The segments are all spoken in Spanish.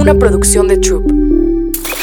una producción de Troop.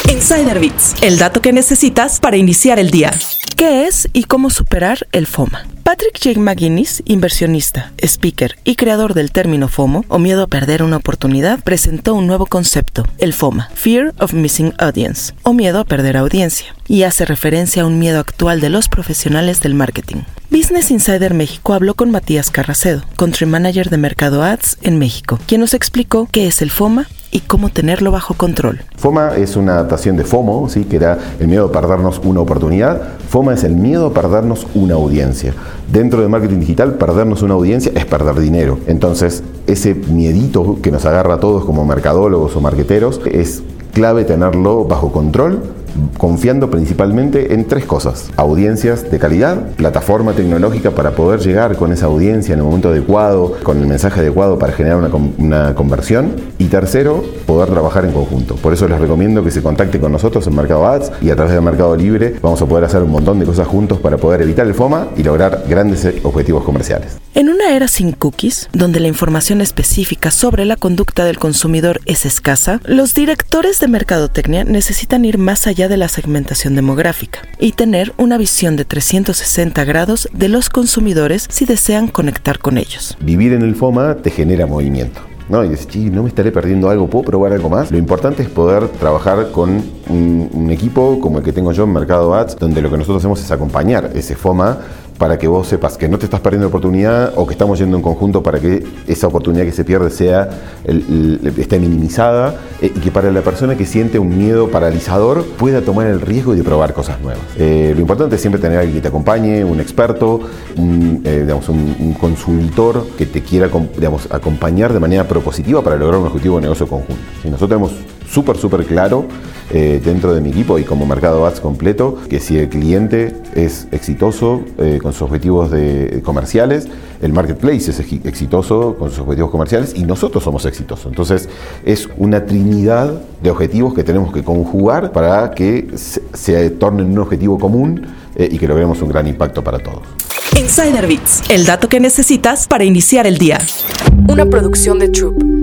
Insider Bits, el dato que necesitas para iniciar el día. ¿Qué es y cómo superar el FOMA? Patrick J. McGuinness, inversionista, speaker y creador del término FOMO, o miedo a perder una oportunidad, presentó un nuevo concepto, el FOMA, Fear of Missing Audience, o miedo a perder audiencia, y hace referencia a un miedo actual de los profesionales del marketing. Business Insider México habló con Matías Carracedo, Country Manager de Mercado Ads en México, quien nos explicó qué es el FOMA y cómo tenerlo bajo control. FOMA es una adaptación de FOMO, ¿sí? que era el miedo a perdernos una oportunidad. FOMA es el miedo a perdernos una audiencia. Dentro de marketing digital, perdernos una audiencia es perder dinero. Entonces, ese miedito que nos agarra a todos como mercadólogos o marqueteros es clave tenerlo bajo control confiando principalmente en tres cosas. Audiencias de calidad, plataforma tecnológica para poder llegar con esa audiencia en el momento adecuado, con el mensaje adecuado para generar una, conversión. Y tercero, poder trabajar en conjunto. Por eso les recomiendo que se contacten con nosotros en Mercado Ads y a través de Mercado Libre vamos a poder hacer un montón de cosas juntos para poder evitar el FOMA y lograr grandes objetivos comerciales. En una era sin cookies, donde la información específica sobre la conducta del consumidor es escasa, los directores de mercadotecnia necesitan ir más allá de la segmentación demográfica y tener una visión de 360 grados de los consumidores si desean conectar con ellos. Vivir en el FOMA te genera movimiento. ¿no? Y dices, no me estaré perdiendo algo, ¿puedo probar algo más? Lo importante es poder trabajar con un, un, equipo como el que tengo yo en Mercado Ads, donde lo que nosotros hacemos es acompañar ese FOMA para que vos sepas que no te estás perdiendo oportunidad o que estamos yendo en conjunto para que esa oportunidad que se pierde sea esté minimizada eh, y que para la persona que siente un miedo paralizador pueda tomar el riesgo de probar cosas nuevas. Eh, lo importante es siempre tener alguien que te acompañe, un experto, un, eh, un, consultor que te quiera digamos, acompañar de manera propositiva para lograr un objetivo de negocio conjunto. Nosotros tenemos súper, súper claro eh, dentro de mi equipo y como mercado ads completo que si el cliente es exitoso eh, con sus objetivos de, comerciales, el marketplace es exitoso con sus objetivos comerciales y nosotros somos exitosos. Entonces es una trinidad de objetivos que tenemos que conjugar para que se, tornen un objetivo común eh, y que logremos un gran impacto para todos. Insider Bits, el dato que necesitas para iniciar el día. Una producción de Troop.